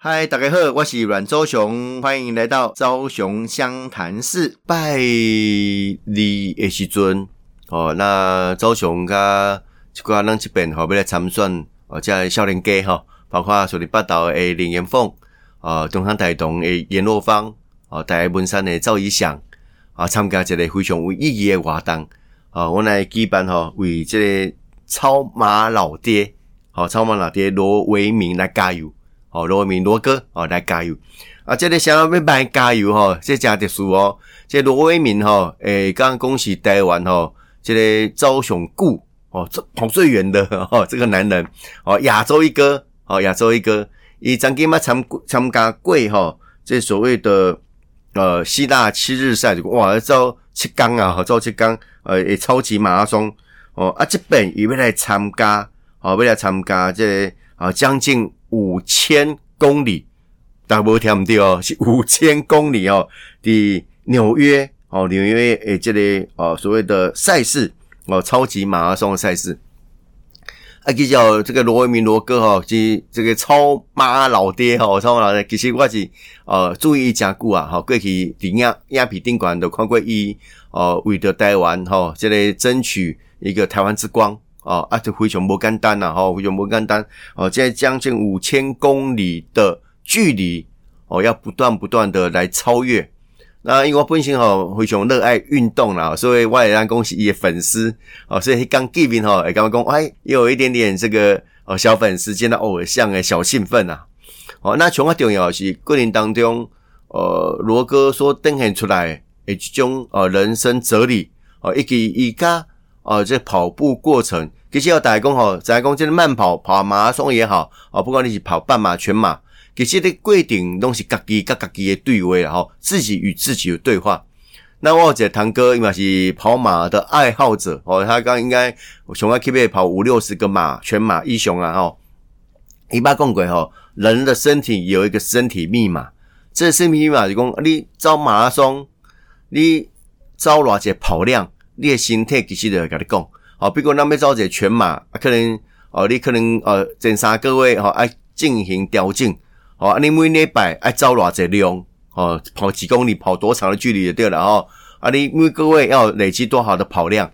嗨，大家好，我是阮周雄，欢迎来到周雄湘潭市拜礼的时阵哦。那周雄甲一寡人这边吼要来参选哦，即少年家吼，包括属于北岛的林延凤哦，中山大同的严若芳哦，台文山的赵以翔啊，参加一个非常有意义的活动哦。我来举办吼，为这个超马老爹好，超马老爹罗维明来加油。哦，罗明罗哥哦，来加油啊！这个想要要卖加油吼，这真特殊哦。这罗伟明吼，诶，刚刚恭喜台湾吼，这个招雄固哦，跑最远的 哦，这个男人哦，亚洲一哥哦，亚洲一哥，以张金嘛参参加过哈，这所谓的呃希腊七日赛，哇，招七缸啊，招七缸，呃，超级马拉松哦，啊，这边也要来参加，哦，要来参加这啊，将近。五千公里，大家听唔对哦，是 五千公里哦。的纽约哦，纽约诶，这里哦，所谓的赛事哦，超级马拉松的赛事。啊，比较这个罗维明罗哥哈，即这个超马老爹哈，超马老爹。其实我是呃注意讲久啊，哈，过去伫亚亚皮宾馆都看过伊哦，为着台湾哈，这里争取一个台湾之光。哦，啊，这非常不简单呐，哈，非常不简单。哦，在将近五千公里的距离，哦，要不断不断的来超越。那因为我本身哈非常热爱运动啦，所以我也让恭喜伊的粉丝。哦，所以刚见面哈，也刚刚讲，哎，有一点点这个哦小粉丝见到偶像的小兴奋呐。哦，那从我重要的是过年当中，呃，罗哥所登现出来诶一种呃人生哲理，哦，以及伊家哦这跑步过程。其实要大家讲吼，大家讲这个慢跑、跑马拉松也好，哦，不管你是跑半马、全马，其实你规定拢是家己、甲家己的对话啦，吼，自己与自己的对话。那我这堂哥应该是跑马的爱好者哦，他刚应该熊爱 keep 跑五六十个马、全马一雄啊，吼。一般讲过吼，人的身体有一个身体密码，这身体密码就讲你招马拉松，你招偌些跑量，你的身体其实就会甲你讲。哦，比如咱要走一个全马，可能哦，你可能呃前三个月吼爱进行调整，哦，你每礼拜爱走偌济量，哦，跑几公里，跑多长的距离就对了哦，啊，你每个月要累积多少的跑量？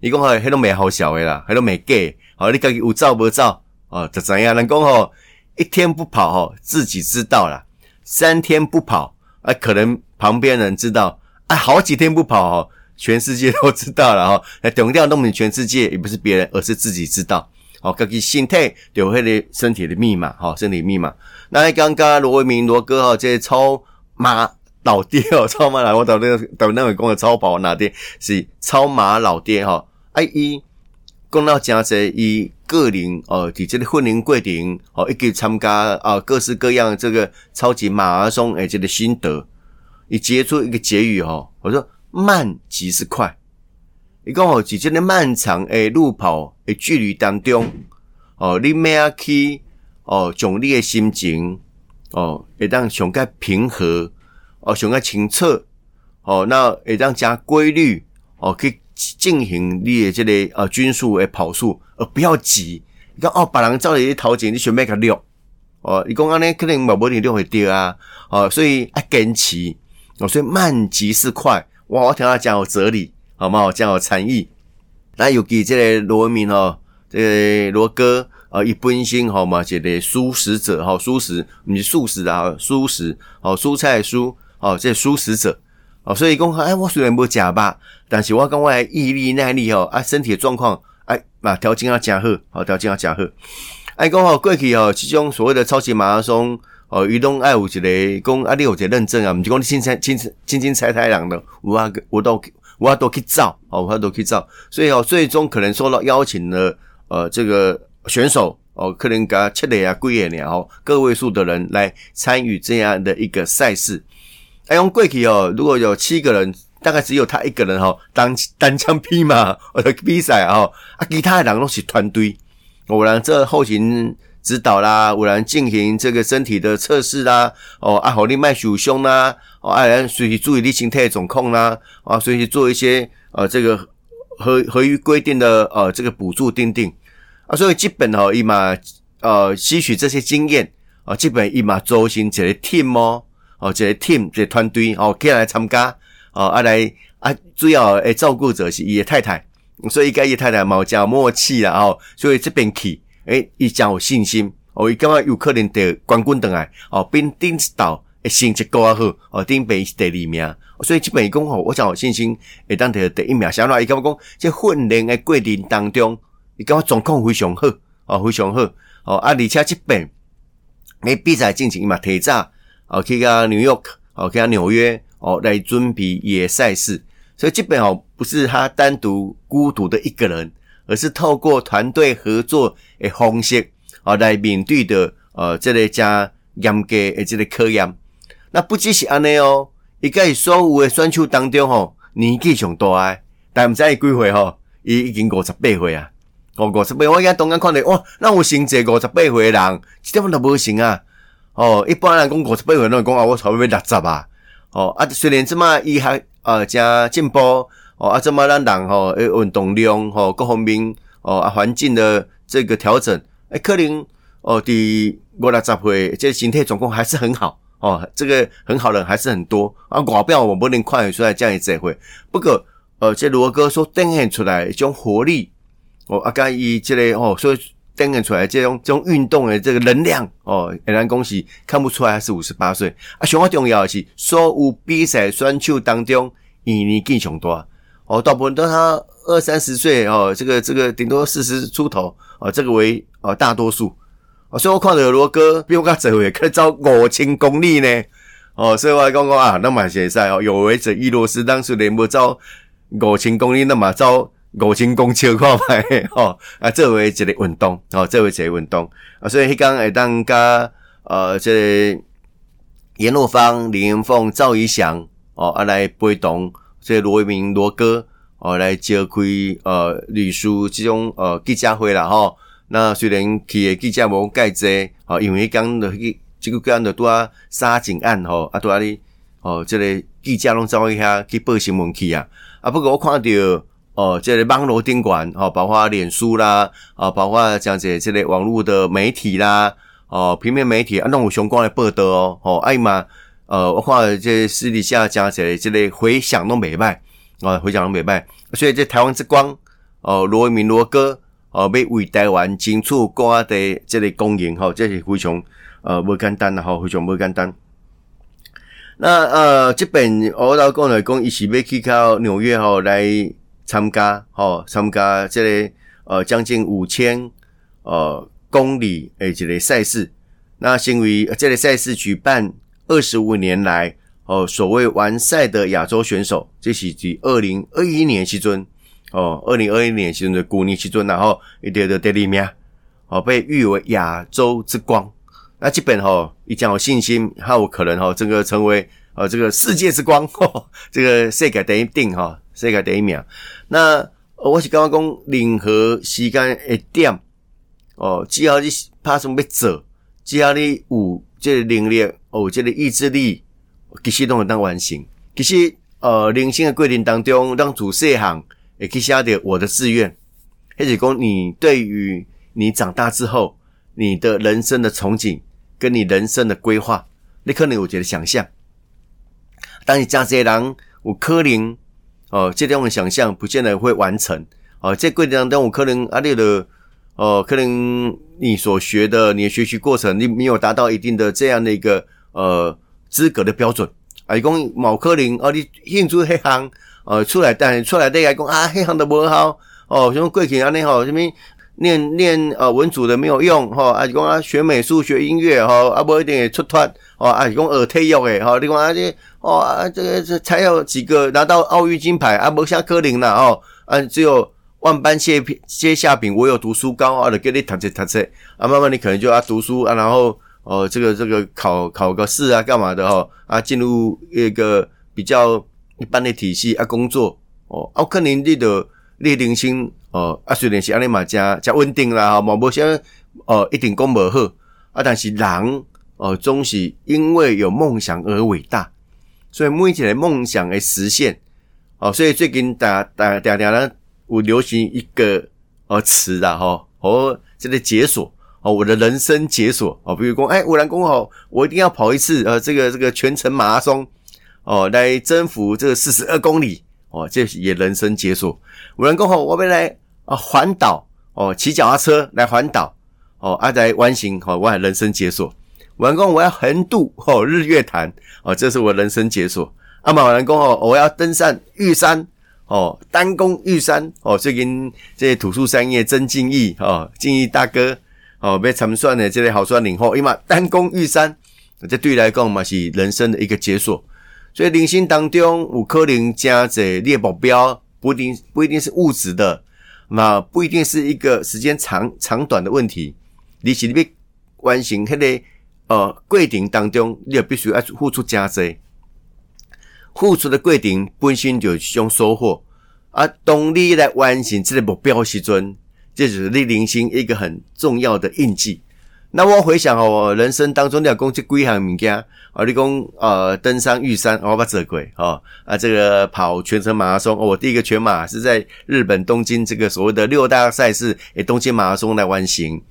伊讲吼，迄拢未好小诶啦，迄拢未假，哦，你家己有走无走？哦，就怎样？人讲吼，一天不跑吼，自己知道啦；三天不跑，啊，可能旁边人知道；啊，好几天不跑吼。全世界都知道了哈，那重要弄明全世界也不是别人，而是自己知道。好，自己心态有那个身体的密码，哈，身体密码。那刚刚罗维明罗哥哈，这超马老爹哦，超马老我到那个到那位讲的超跑哪爹是超马老爹哈。哎，伊讲到加这伊个人哦，伫这个婚龄过程哦，一个参加啊各式各样这个超级马拉松诶，这个心得，伊结出一个结语哈，我说。慢即是快，伊讲哦，在这漫长诶路跑诶距离当中，哦，你咩啊去哦，将你诶心情哦，会当上个平和哦，上个清澈哦，那会当加规律哦，去进行你诶这个呃均速诶跑速，而不要急。你讲哦，别人走你头前，你想要个溜哦，你讲安尼可能冇冇你溜会掉啊，哦，所以要坚持哦，所以慢即是快。哇！我听他讲有哲理，好吗？讲有禅意。那尤其这个罗文明哦，这个罗哥啊，一本身好嘛，这个素食者哈，素食你是素食啊，素食哦，蔬菜蔬哦，这素食者哦，所以讲哎，我虽然不假吧，但是我讲我毅力耐力哦，啊，身体状况哎，嘛条件要加好，好条件要加好。哎，讲好过去哦，其中所谓的超级马拉松。哦，移动爱有一个讲啊，你有一个认证啊，毋是讲你青青青青青菜太郎的，我我都我都去照，哦，我都去照，所以哦，最终可能受到邀请的呃这个选手哦，可能甲七个啊、几个呢，哦，个位数的人来参与这样的一个赛事。哎，用贵体哦，如果有七个人，大概只有他一个人哦，单单枪匹马 呃比赛哦，啊，其他的人都是团队，我让这后勤。指导啦，有人进行这个身体的测试啦，哦，啊，好你卖手胸啦，哦，啊，人随时注意力心态总控啦，啊，随时做一些呃这个合合于规定的呃这个补助定定。啊，所以基本哦，伊嘛呃吸取这些经验哦，基本伊嘛组成一个 team 哦，哦，一个 team 一个团队哦，起来参加哦，啊来啊，主要诶照顾者是伊的太太，所以伊甲伊太太冇讲默契啦哦，所以这边去诶，伊讲有信心哦，伊感觉有可能得冠军等来哦，并顶到诶成绩够啊好哦，顶边是第二名，所以基本讲吼，我讲有信心会当得第一名。相来伊感觉讲，这训练诶过程当中，伊感觉状况非常好哦，非常好哦，啊，而且即边。诶，比赛进行嘛，提早哦，去个纽约，哦，去个纽约哦，来准备野赛事。所以基本哦，不是他单独孤独的一个人，而是透过团队合作的方式哦，来面对的呃，这个加严格的这个考验。那不只是安尼哦，伊个所有的选手当中吼，年纪上大诶，但毋知伊几岁吼，伊已经五十八岁啊。哦，五十八，我而家当眼看到，哇，那有成这五十八岁人，一点都无行啊！哦，一般人讲五十八岁，拢讲啊，我差不多六十啊。哦，啊，虽然即马伊还呃加进步，哦，啊，即马咱人吼，诶，运动量吼，各方面哦，啊，环境的这个调整，诶，可能哦，伫五六十岁，这身体状况还是很好哦，这个很好的还是很多啊。外表我不能看得出来这样一只会，不过呃，这罗哥所展现出来一种活力。哦，啊，甲伊即个哦，所以展现出来这种这种运动的这个能量哦，让人恭喜看不出来还是五十八岁啊。上重要的是，所有比赛选手当中，伊年纪上大哦，大部分都他二三十岁哦，这个这个顶多四十出头哦，这个为哦大多数哦。所以我看到罗哥比我较早会可以走五千公里呢哦，所以我讲讲啊，那么现在哦，有为者伊罗斯当时连无走五千公里，那么走。五千公尺看卖哦啊，这为一个运动哦，这为一个运动啊，所以迄讲会当加呃，这阎罗芳、林元凤、赵怡翔哦，啊来陪同这罗一鸣罗哥哦来召开呃律师这种呃记者会啦吼。那虽然去的记者无介济哦，因为迄讲的迄这个讲的拄啊杀警案吼啊拄啊哩哦，这个记者拢走去遐去报新闻去啊啊，不过我看到。哦，这个网络监管哦，包括脸书啦，啊，包括这样子这类网络的媒体啦，哦，平面媒体啊，那有相关的报道哦，哦，哎嘛，呃，我看这私底下讲起来，这类回响都美败啊，回响都美败，所以这台湾之光哦，罗明罗哥哦，要为台湾争取国的这类公营哈，这是非常呃不简单的哈，非常不简单。那呃，这本我老公来讲，一起要去到纽约哈来。参加吼，参加这个呃将近五千呃公里诶这个赛事，那因为这个赛事举办二十五年来哦，所谓完赛的亚洲选手，这是指二零二一年时阵哦，二零二一年时阵的古尼时阵，然后一得的第二名哦，被誉为亚洲之光。那基本吼，一讲有信心，还有可能吼，这个成为呃这个世界之光，这个世界第一定哈。世界第一名。那我是刚刚讲，任何时间一点哦，只要你拍什么要做，只要你有这个能力，有这个意志力，其实都会当完成。其实呃，人生的过程当中，让主事行也可以写点我的志愿。或者讲，你对于你长大之后，你的人生的憧憬，跟你人生的规划，你可能有觉得想象。当你这些人有可能。哦，这种想象不见得会完成。哦，在过程当中，我可能阿列的，哦，可能你所学的，你的学习过程，你没有达到一定的这样的一个呃资格的标准。啊，讲某科林，哦，你兴趣黑行，呃，出来但出来对来讲啊，黑行的不好。哦，什么贵体啊，你好，什么念念呃文组的没有用，哈，啊，讲啊学美术学音乐，哈，啊，不一定出脱。哦，啊，讲耳退役诶，哈，你讲啊这，哦啊，这个这才有几个拿到奥运金牌啊，无像科林啦，哦，啊，只有万般皆皆下品，我有读书高啊，就给你读册读册，啊，慢慢你可能就要读书啊，然后哦，这个这个考考个试啊，干嘛的哈，啊，进入一个比较一般的体系啊，工作哦，啊，可能你的你人生哦，啊，虽然是安尼嘛，加加稳定啦，哈，冇无像哦，一定讲无好啊，但是人。哦，总是因为有梦想而伟大，所以每一个梦想的实现，哦，所以最近大大大家呢，我流行一个呃词的哈，哦这个解锁，哦，我的人生解锁哦，比如讲，哎，我人讲哦，我一定要跑一次呃，这个这个全程马拉松哦，来征服这个四十二公里哦，这也人生解锁。我人讲哦，我要来啊环岛哦，骑脚踏车来环岛哦，啊来弯行哦，我人生解锁。我人讲我要横渡哦日月潭哦，这是我人生解锁。阿马人讲哦，我要登上玉山哦，单攻玉山哦，最近这些土树山叶曾敬义哦，敬义大哥。哦，被参算的这类好算领后，因为单攻玉山，这对来讲嘛是人生的一个解锁。所以人生当中有可能加这列目标，不一定不一定是物质的，那不一定是一个时间长长短的问题。你是你要完成迄个呃过程当中，你也必须要付出加济，付出的过程本身就一种收获。啊，当你来完成这个目标时阵。这就是你人生一个很重要的印记。那我回想哦，人生当中你要讲这几项物件啊，你讲呃登山玉山，我把这过哦啊，这个跑全程马拉松，我第一个全马是在日本东京这个所谓的六大赛事诶东京马拉松来完成。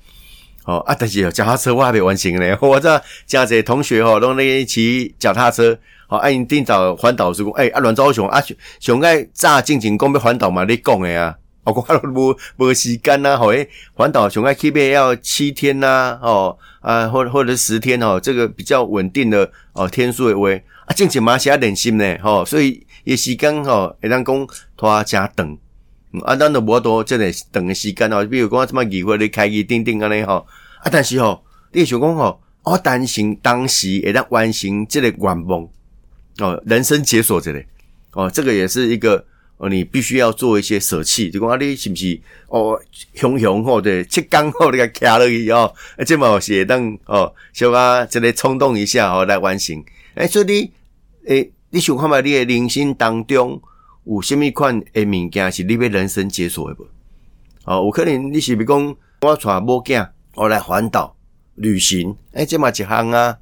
哦啊，但是脚踏车我还没完成呢。我这加这同学哦，拢咧骑脚踏车，哦，啊因定早环岛时讲，诶啊阮昭雄啊上爱早进前讲要环岛嘛，你讲诶啊。我讲无无时间呐，吼诶，环岛熊爱起码要七天呐，哦啊，或或者十天哦，这个比较稳定的哦天数的话，啊，正经马是要忍心呢，吼，所以也时间吼会当讲拖加等，啊，咱都无多这个等的时间哦，比如讲什么议会咧开机定定安尼吼，啊，但是吼，你想讲吼，我担心当时会当完成这个愿望哦，人生解锁这个哦，这个也是一个。哦，你必须要做一些舍弃，就讲啊，你是不是哦，雄雄或者七刚吼那个卡落去哦，这么写当哦，小啊，这个冲动一下哦来完成。诶，所以你诶，你想看嘛？你的人生当中有虾米款诶物件是你要人生解锁的不？哦，有可能你是比讲我带某囝我来环岛旅行，诶，这嘛一项啊。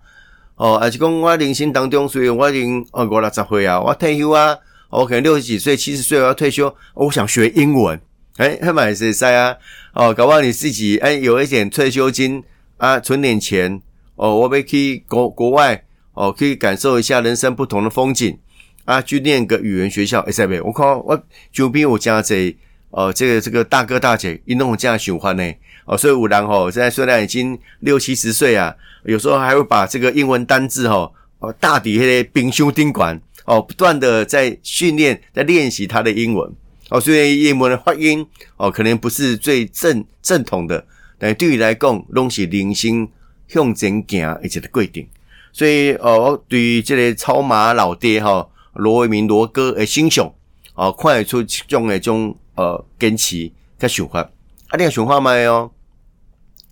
哦，还是讲我人生当中，虽然我已经哦五六十岁啊，我退休啊。我可能六十几岁、七十岁我要退休，我想学英文，哎，还蛮实在啊。哦，搞不好你自己哎有一点退休金啊，存点钱哦，我们可以国国外哦，可以感受一下人生不同的风景啊，去念个语言学校。哎，不我看我周边我家这哦，这个这个大哥大姐一弄这样喜欢呢哦，所以五郎吼，现在虽然已经六七十岁啊，有时候还会把这个英文单字吼哦大抵迄个冰修丁管。哦，不断的在训练，在练习他的英文。哦，虽然英文的发音哦，可能不是最正正统的，但对于来讲，拢是零星向前行一直的规定。所以哦，对于这个超马老爹哈罗为明罗哥的欣赏，哦，看得出这种的种呃坚持跟想法。啊，你个想法没有？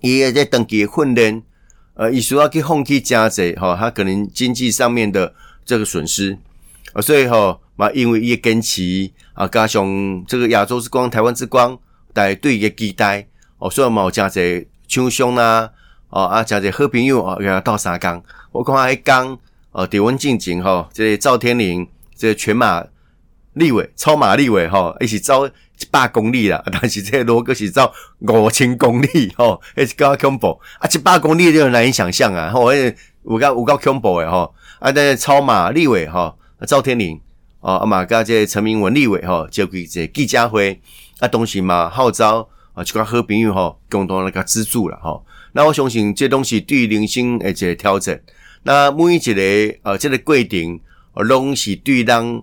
伊在登记训练，呃，伊需要去放弃加济吼，他可能经济上面的这个损失。啊，所以吼嘛，因为伊个坚持啊，加上这个亚洲之光、台湾之光，大家对伊个期待哦，所以嘛有诚济厂商啦，哦啊，诚济好朋友哦，给他到三江。我看迄江哦，伫阮进前吼，这赵天麟，这全马立伟、超马立伟吼，一起走一百公里啦，但是这罗哥是走五千公里吼，迄是较恐怖啊！一百公里就难以想象啊，吼，有够有够恐怖诶吼，啊，但超马立伟吼。赵天麟哦，阿嘛加这陈明文立伟吼，就给这纪家辉啊，东西嘛号召啊，就个好朋友吼，共同来个资助了吼。那我相信这东西对人生诶一个调整。那每一个呃，这个规定拢是对当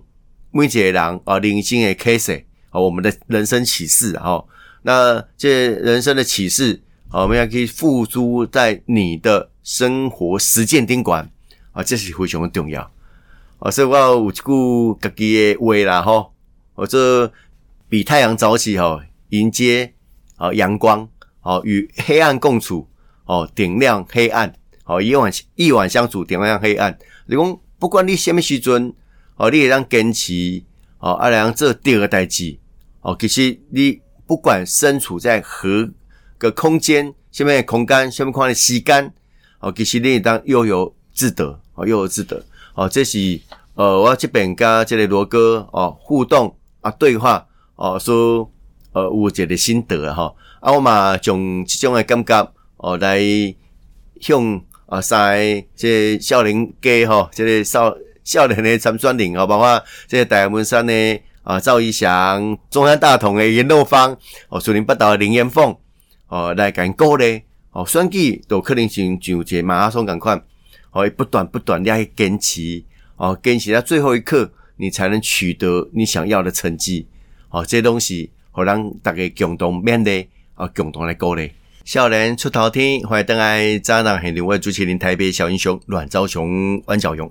每一个人啊人生的启示啊，我们的人生启示哈。那这人生的启示啊，我们要可以付诸在你的生活实践宾馆啊，这是非常重要。啊，所以我有一句家己的话啦，吼，我这比太阳早起，吼，迎接啊阳光，好与黑暗共处，哦，点亮黑暗，好一晚一晚相处，点亮黑暗。你讲不管你什么时阵，哦，你也当坚持，哦，阿良这第二个代志，哦，其实你不管身处在何个空间，什么空间，下面看的时间，哦，其实你当悠游自得，哦，悠游自得。哦，这是呃，我这边跟这个罗哥哦互动啊对话哦，说呃有一个心得哈，啊我嘛从这种的感觉哦来向啊三个这少年家吼，这个少少年的参选人吼，包括这个大文山的啊赵一翔、中山大同的严若芳、哦树林北道的林彦凤哦来干鼓励哦选举都可能性像一个马拉松共款，哦不断不断的去坚持哦坚持到最后一刻，你才能取得你想要的成绩哦这东西，好让大家共同面对啊共同来鼓励。少年出头天，欢迎登来渣男系另外主持人台北小英雄阮昭雄、阮兆勇。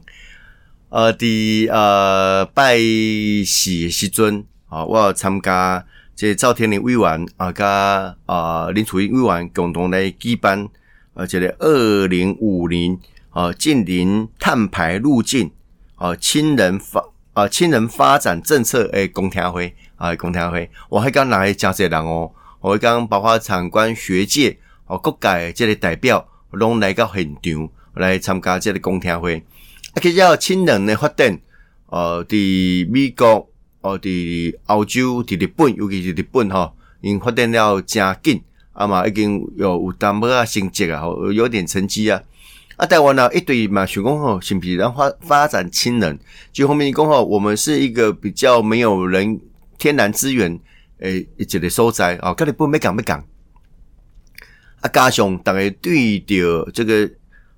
呃，伫呃拜喜时阵，啊，我参加这赵天林委员啊，甲啊林楚英委员共同来举办，呃，这个二零五零啊近邻碳排路径啊亲人发啊亲人发展政策诶公听会啊公听会，我还刚来真侪人哦。我刚包括参观学界哦，各界即个代表拢来到现场来参加即个公听会。啊，其实氢能的发展，呃，伫美国哦，伫欧洲、伫日本，尤其是日本吼，因发展了真紧，啊嘛已经有有淡薄啊成绩啊，吼，有点成绩啊。啊，台湾呢一堆嘛想讲吼，是不是让发发展氢能？就后面讲吼，我们是一个比较没有人天然资源。诶，一个所在哦，跟你不没讲没讲，啊，加上大家对着这个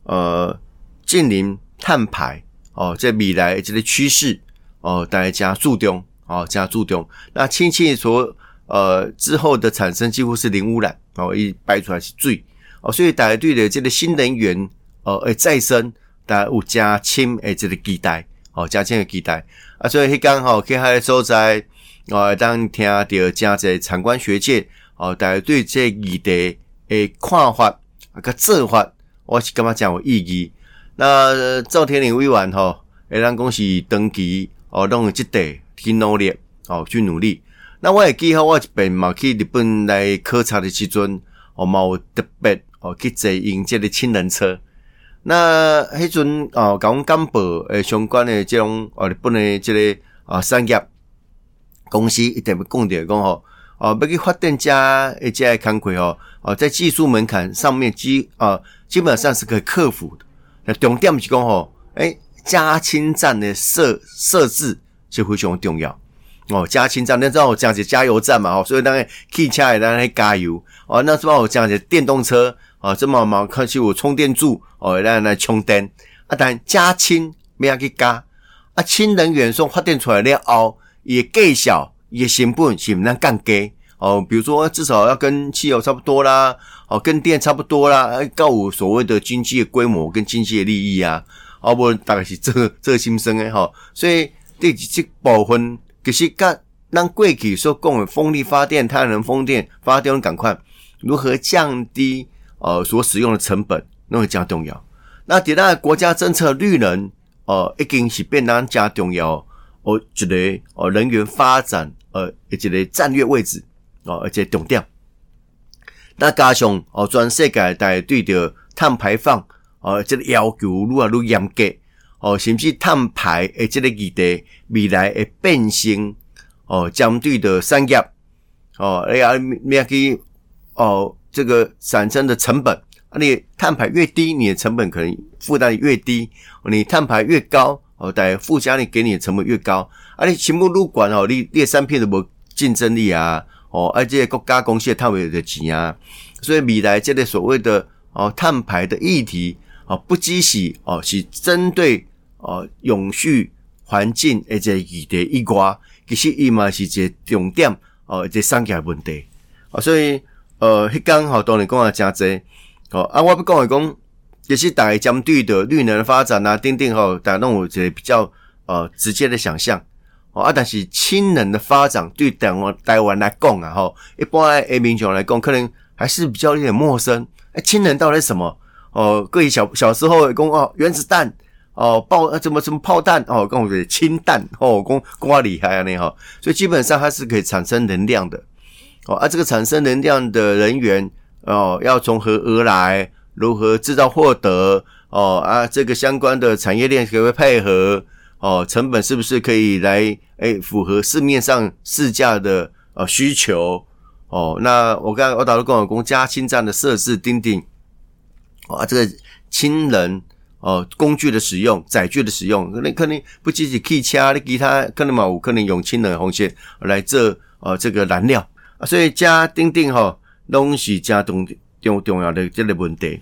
呃，近邻碳排哦，在未来这个趋势哦，大家加注重哦，加注重。那氢气所呃之后的产生几乎是零污染哦，一排出来是水哦，所以大家对的这个新能源哦，诶再生，大家有加氢诶这个期待哦，加氢的期待啊，所以迄刚好去海所在。哦，当听到真侪参观学界哦，大家对这议题诶看法啊个做法，我是感觉讲有意义。那赵天林委员吼，诶，咱讲是长期哦，拢有即地去努力哦，去努力。那我会记好，我一边嘛去日本来考察的时阵，哦，有特别哦去坐用这个氢能车。那迄阵哦，讲干部诶相关的这种哦日本的这个啊产业。公司一定要讲着讲吼，哦，要去发电加一些工课哦，哦，在技术门槛上面基啊，基本上是可以克服的。重点是讲吼，诶，加氢站的设设置是非常重要哦。加氢站，那知道我讲是加油站嘛，哦，所以当然汽车也当然加油哦。那知道我讲是电动车哦，这么嘛，看起我充电柱哦，让来充电啊。但加氢没要去加啊，氢能源从发电出来了后。也计小，也成本是唔能降低哦。比如说，至少要跟汽油差不多啦，哦，跟电差不多啦，告我所谓的经济规模跟经济的利益啊。哦，不大概是这这个心声诶哈。所以这这部分其实跟让过去说供的风力发电、太阳能风电发电赶快如何降低呃所使用的成本，那会加重要。那第二国家政策绿能哦，已经是变得加重要。哦，一个哦，人员发展呃，一个战略位置哦，而且重点。那加上哦，全世界大家对着碳排放哦，这个要求愈来愈严格哦，甚至碳排诶，这个议题未来会变成哦，相对的产业哦，哎呀，咩去哦，这个产生的成本，啊你碳排越低，你的成本可能负担越低，你碳排越高。哦，但附加你给你的成本越高，啊，你全部入管哦，你列三片都无竞争力啊，哦，而且国家公司也太为的钱啊，所以未来这类所谓的哦碳排的议题哦，不只是哦是针对哦永续环境而且议题以外，其实伊嘛是一个重点哦，一个商业问题啊，所以呃，迄刚好当然讲啊真济，哦，啊，我不讲来讲。也是大家针对的绿能发展啊，等等吼，大家弄我觉得比较呃直接的想象哦啊，但是氢能的发展对台湾台湾来讲啊，吼，一般诶民众来讲，可能还是比较有点陌生。哎，氢能到底是什么？哦，各位小小时候讲哦，原子弹哦，爆呃怎么什么炮弹哦，跟我说氢弹哦，讲讲厉害啊那哈，所以基本上它是可以产生能量的哦，而这个产生能量的人员哦，要从何而来？如何制造获得哦啊？这个相关的产业链可不可以配合哦？成本是不是可以来诶符合市面上市价的呃需求哦？那我刚才我打了跟我公加氢站的设置钉钉啊，这个氢人哦工具的使用、载具的使用，可能可能不只是汽车，你其他可能嘛有可能用氢能红线来做呃这个燃料啊，所以加钉钉吼，拢是加重重重要的这个问题。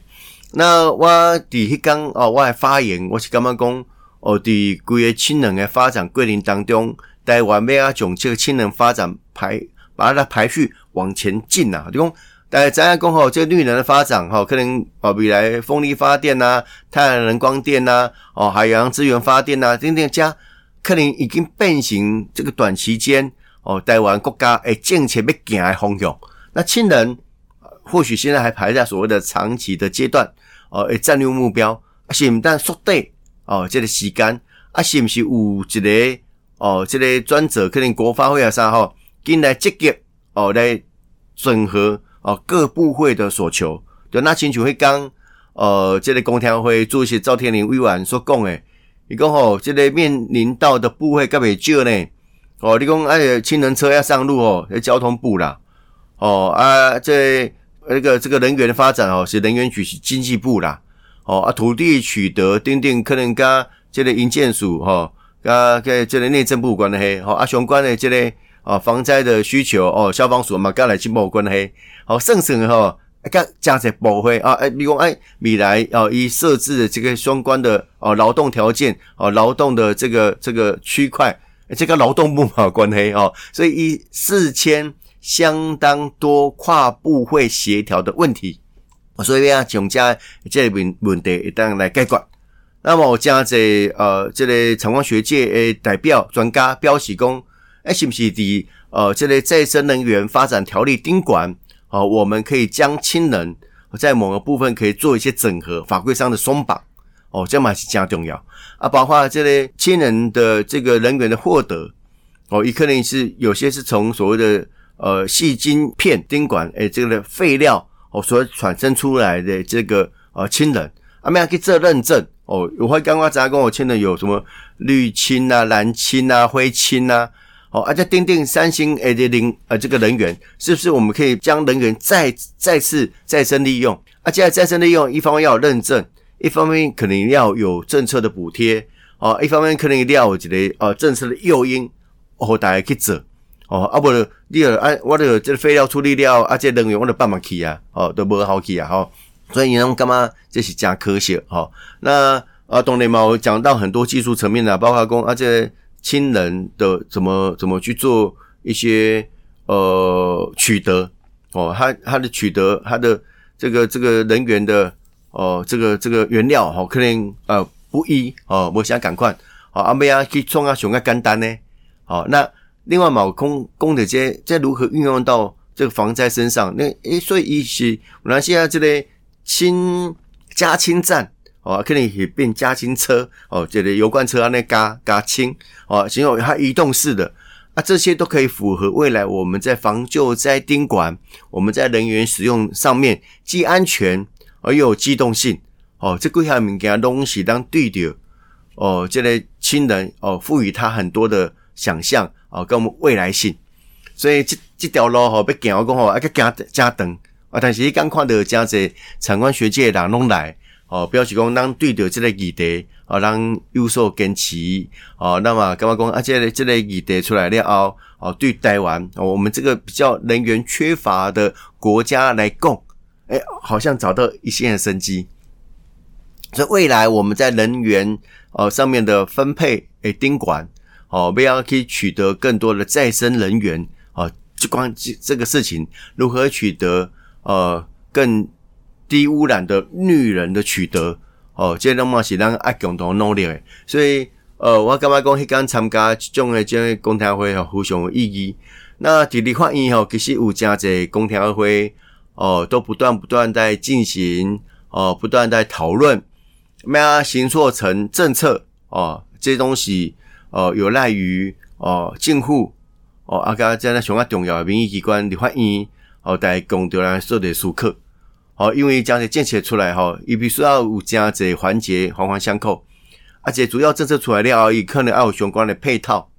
那我伫迄讲哦，我发言我是感觉讲哦，伫规个氢能的发展过程当中，台湾要啊从这个氢能发展排把它排序往前进啊，就讲。大家知影讲吼，这个绿能的发展吼，可能哦未来风力发电呐、太阳能光电呐、哦海洋资源发电呐等等加，可能已经变形这个短期间哦，台湾国家诶政策要行的方向。那氢能或许现在还排在所谓的长期的阶段哦，诶战略目标是毋但缩短哦，这个时间啊，是毋是有一个哦，这个专责可能国发会啊啥吼，进来积极哦来整合。哦，各部会的所求，对，那清楚会刚，呃，这个工调会主席赵天林委员所讲诶，伊讲吼，这个面临到的部会较袂少呢，哦，你讲哎，氢能车要上路哦，交通部啦，哦啊，这那个这个人员的发展哦，是人员局是经济部啦，哦啊，土地取得定定可能加这个营建署哈，加个这个内政部管的嘿，好啊，相关的这个。哦，防灾的需求哦，消防署嘛，刚来进报关系，好，甚至哈，加加在保会啊，哎，你讲哎，未来哦，以设置的这个相关的哦劳动条件哦，劳动的这个这个区块，这个劳动部嘛关黑哦，所以以四千相当多跨部会协调的问题，所以啊，从家这问问题一旦来解决，那么我加在呃，这类长光学界诶代表专家表示讲。哎，是不是的？呃，这类再生能源发展条例丁管，哦，我们可以将氢能在某个部分可以做一些整合，法规上的松绑，哦，这嘛是加重要啊。包括这类氢能的这个能源的获得，哦，也可能是有些是从所谓的呃细晶片丁管，哎，这个废料哦所产生出来的这个呃氢能，啊，没有去做认证，哦，我会刚刚才跟我氢能有什么绿氢啊、蓝氢啊、灰氢啊。哦，而且钉钉三星 A 的零呃，这个能源是不是我们可以将能源再再次再生利用？啊，既然再生利用，一方面要有认证，一方面可能要有政策的补贴，哦，一方面可能要有这个呃政策的诱因，哦，大家去做，哦，啊不，你啊，我的这个废料处理了，啊，这能源我都办不起啊，哦，都无好去啊，哈，所以你讲干嘛？这是加科学，哈，那啊，当然嘛，我讲到很多技术层面的，包括讲啊这。氢能的怎么怎么去做一些呃取得哦，它它的取得它的这个这个能源的哦这个这个原料哦，可能呃不一哦，我想赶快哦，阿妹啊去创啊熊个简单呢哦，那另外嘛，工工的这这如何运用到这个防灾身上？那诶，所以一些我们现在这类氢加氢站。哦，可能也变加氢车哦，这类油罐车啊，那加加氢哦，然后它移动式的啊，这些都可以符合未来我们在防救灾宾管，我们在人员使用上面既安全而又机动性哦，这几项物件东西当对的哦，这类亲人哦，赋予它很多的想象哦，跟我们未来性，所以这这条路吼，要行我讲吼，啊，个加加长啊，但是你刚看到加这参观学界的人拢来。哦，表示讲，咱对着这个议题，哦，咱有所坚持，哦，那么干嘛讲啊？这个这个议题出来了哦，哦，对台湾，我们这个比较人员缺乏的国家来供，哎，好像找到一线的生机。所以未来我们在人员哦上面的分配，哎，盯管，哦，要可以取得更多的再生能源，哦，就光这这个事情如何取得，呃，更。低污染的绿人的取得，哦，这拢嘛是咱爱共同努力的。所以，呃，我感觉讲迄间参加这种的这个公听会吼，非常有意义。那伫立法院吼，其实有真侪公听会，哦，都不断不断在进行，哦，不断在讨论，咩啊，行错成政策，哦，这些东西，哦，有赖于，哦，进户，哦，啊个在那上个重要的民意机关立法院，哦，在公调来做的时刻。哦，因为这样子建起出来哈，伊必须要有这样子环节环环相扣，而且主要政策出来了，也可能要有相关的配套。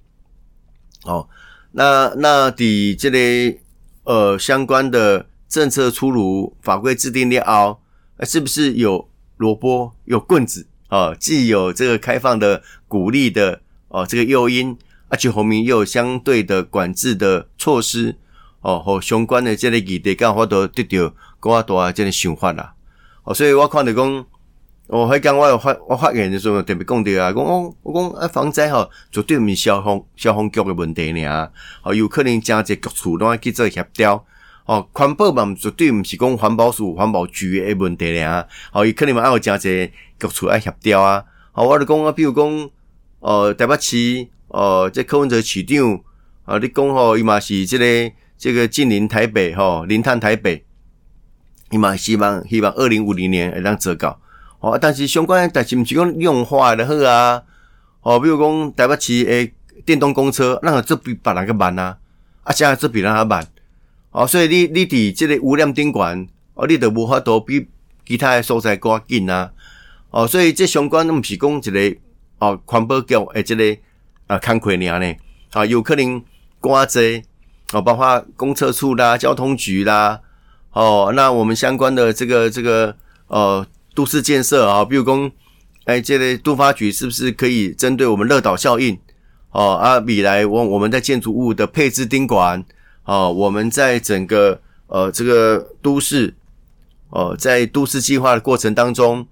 哦，那那底这类呃相关的政策出炉、法规制定了后，是不是有萝卜有棍子啊？既有这个开放的鼓励的哦，这个诱因，而且后面又有相对的管制的措施哦，和相关的这个议题，刚好都得到更多这个想法啦。哦，所以我看到讲。我还讲我有发我发言的时候特别讲到啊，讲我我讲啊防灾吼绝对毋是消防消防局的问题尔，哦有可能真济局处拢要去做协调，哦环保嘛绝对毋是讲环保署环保局的问题尔，哦伊可能嘛还有真济局处爱协调啊，哦我就讲啊，比如讲哦台北市哦这柯文哲市长啊，你讲吼伊嘛是即个这个近邻台北吼零碳台北，伊嘛希望希望二零五零年会当做到。哦，但是相关代志毋是讲用化的好啊，哦，比如讲台北市诶电动公车，那个这比别人个慢啊，啊，现在这比人较慢，哦，所以你你伫即个污染顶管，哦，你都无法度比其他诶所在较紧啊，哦，所以这相关毋是讲一个哦环保局诶即个啊工课尔呢，啊，有可能寡济，哦，包括公车处啦、交通局啦，哦，那我们相关的这个这个呃。都市建设啊，比如讲，哎，这类都发局是不是可以针对我们热岛效应？哦啊，未来我我们在建筑物的配置丁管，哦，我们在整个呃这个都市，哦，在都市计划的过程当中，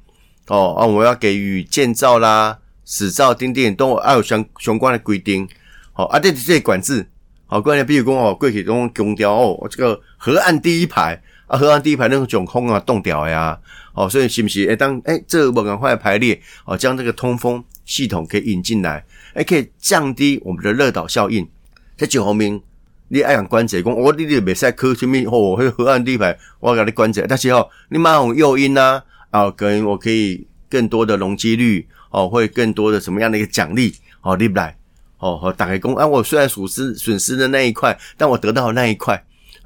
哦啊，我要给予建造啦、使造丁丁都要有相相关的规定，好啊，这这管制，好，关键比如讲哦，过去种空调哦，这个河岸第一排啊，河岸第一排那种总空啊冻掉呀。哦，所以是不是？哎，当哎，这个赶快排列哦，将这个通风系统可以引进来，哎，可以降低我们的热岛效应。在九号面，你爱养关节，讲我你你袂使科什么哦，去河岸第一排，我给你关节。但是哦，你买种诱因呐，啊，跟我可以更多的容积率哦，会更多的什么样的一个奖励哦，立不来哦，和打开工啊，我虽然损失损失的那一块，但我得到的那一块，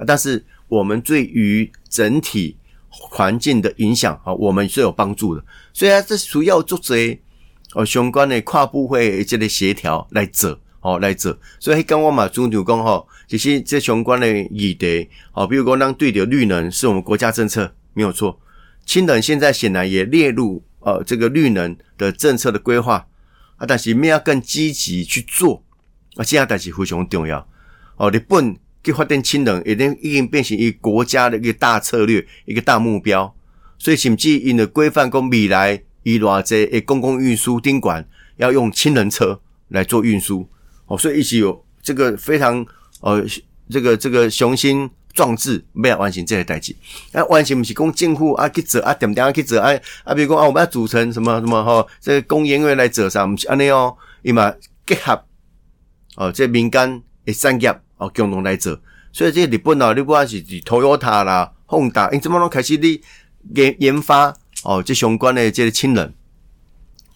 但是我们对于整体。环境的影响啊，我们是有帮助的。所以啊，这主要做些哦相关的跨部会这类协调来做哦来做。所以刚我嘛中长讲哈，其实这相关的议题哦，比如说当对的绿能是我们国家政策没有错，氢能现在显然也列入呃这个绿能的政策的规划啊，但是我们要更积极去做啊，这样代是非常重要哦，日本。去发电氢能，已经已经变成一个国家的一个大策略，一个大目标。所以甚至因的规范讲未来以偌济诶公共运输宾管要用氢能车来做运输。哦，所以一直有这个非常呃这个这个雄心壮志，要完成这些代志。啊，完成不是讲政府啊去做啊点点啊去做啊啊，比如讲啊我们要组成什么什么哈，这个工研院来做啥？不是安尼哦，伊嘛结合哦，这民间诶产业。哦，共同来做，所以这日本啊，你不管是是 Toyota 啦、Honda，因怎么拢开始你研研发哦，这相关的这个氢能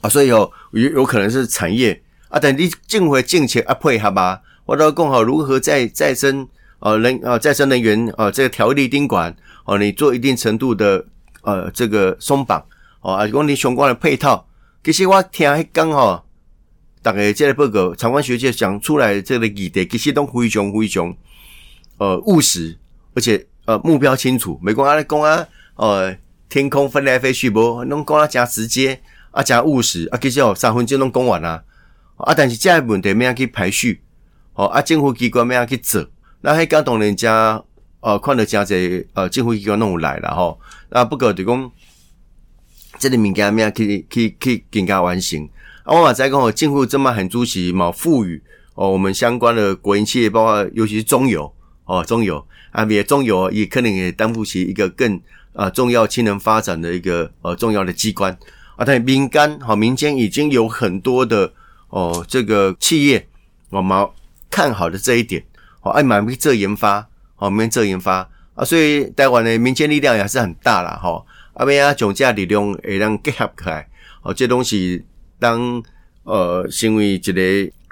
啊，所以哦有有可能是产业啊，但你政府政策啊配合吧，我都讲好如何再再生呃能呃再生能源呃这个条例监管哦，你做一定程度的呃这个松绑哦，啊，讲你相关的配套，其实我听迄讲吼。大概这个报告，长官学界讲出来这个议题，其实都非常非常呃务实，而且呃目标清楚。美国啊，讲啊，呃，天空飞来飞去，无拢讲啊，加直接啊，加务实啊，其实哦，三分钟拢讲完啦。啊，但是这个问题咩样去排序？哦，啊，政府机关咩样去做？那迄刚同人家呃，看到真济呃，政府机关弄来了吼。那，不过就讲这个物件咩样去去去更加完成？啊，我马在讲哦，政府这么很主席嘛，赋予哦，我们相关的国营企业，包括尤其是中油哦，中油啊，也中油也可能也担负起一个更啊重要氢能发展的一个呃重要的机关啊。但民间好，民间已经有很多的哦，这个企业我们看好的这一点哦，爱买去做研发哦，买做研发啊，所以台湾的民间力量也是很大了哈。啊，边啊，总价力量会让结合起来哦，这东西。当呃，成为一个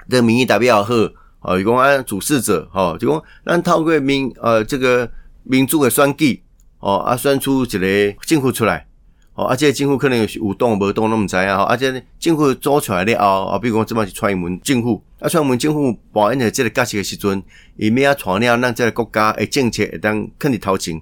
的民意代表好，哦，如果按主事者，哦，就讲咱透过民呃这个民主的选举，哦，啊选出一个政府出来，哦，而且政府可能有有动无动，都唔知啊，而且政府做出来了后，啊，比如讲这么是蔡英文政府，啊，像我们政府保安的这个角色的时阵，伊咩啊传了，让这个国家的政策会当肯定头前，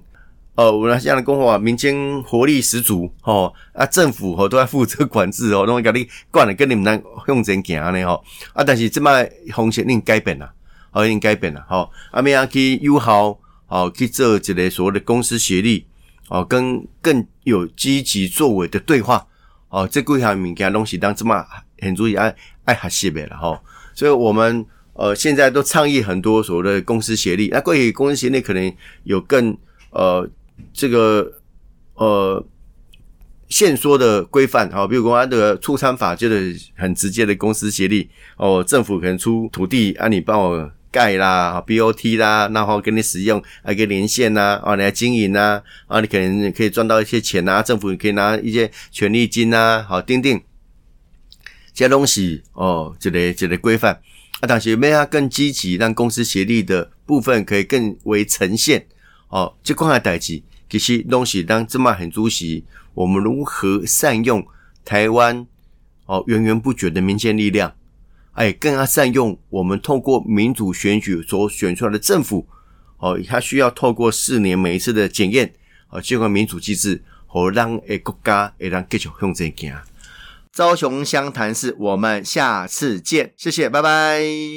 哦，我们这样的公话，民间活力十足哦，啊，政府哦都在负责管制哦，拢甲你管了，跟你们那向前行呢吼，啊，但是这卖风险令改变啦，哦，已改变了，吼，啊，咩啊去友好，哦，去做一个所谓的公司协力，哦，跟更有积极作为的对话，哦，这几项物件东西当这么很注意爱爱学习的了吼，所以我们。呃，现在都倡议很多所谓的公司协力，那关于公司协力可能有更呃这个呃限缩的规范，好，比如说它的出餐法就是很直接的公司协力。哦，政府可能出土地啊，你帮我盖啦，BOT 啦，然后给你使用，还可以连线呐，啊，你来经营呐，啊，你可能可以赚到一些钱呐，政府可以拿一些权利金呐，好，钉钉这些东西哦，这个这个规范。啊，但是咩啊更积极，让公司协力的部分可以更为呈现哦。这块的代志，其实东西当这么很主席，我们如何善用台湾哦源源不绝的民间力量，哎，更要善用我们透过民主选举所选出来的政府哦，它需要透过四年每一次的检验哦，这个民主机制，好让诶国家会让继续向前行。朝雄湘潭市，我们下次见，谢谢，拜拜。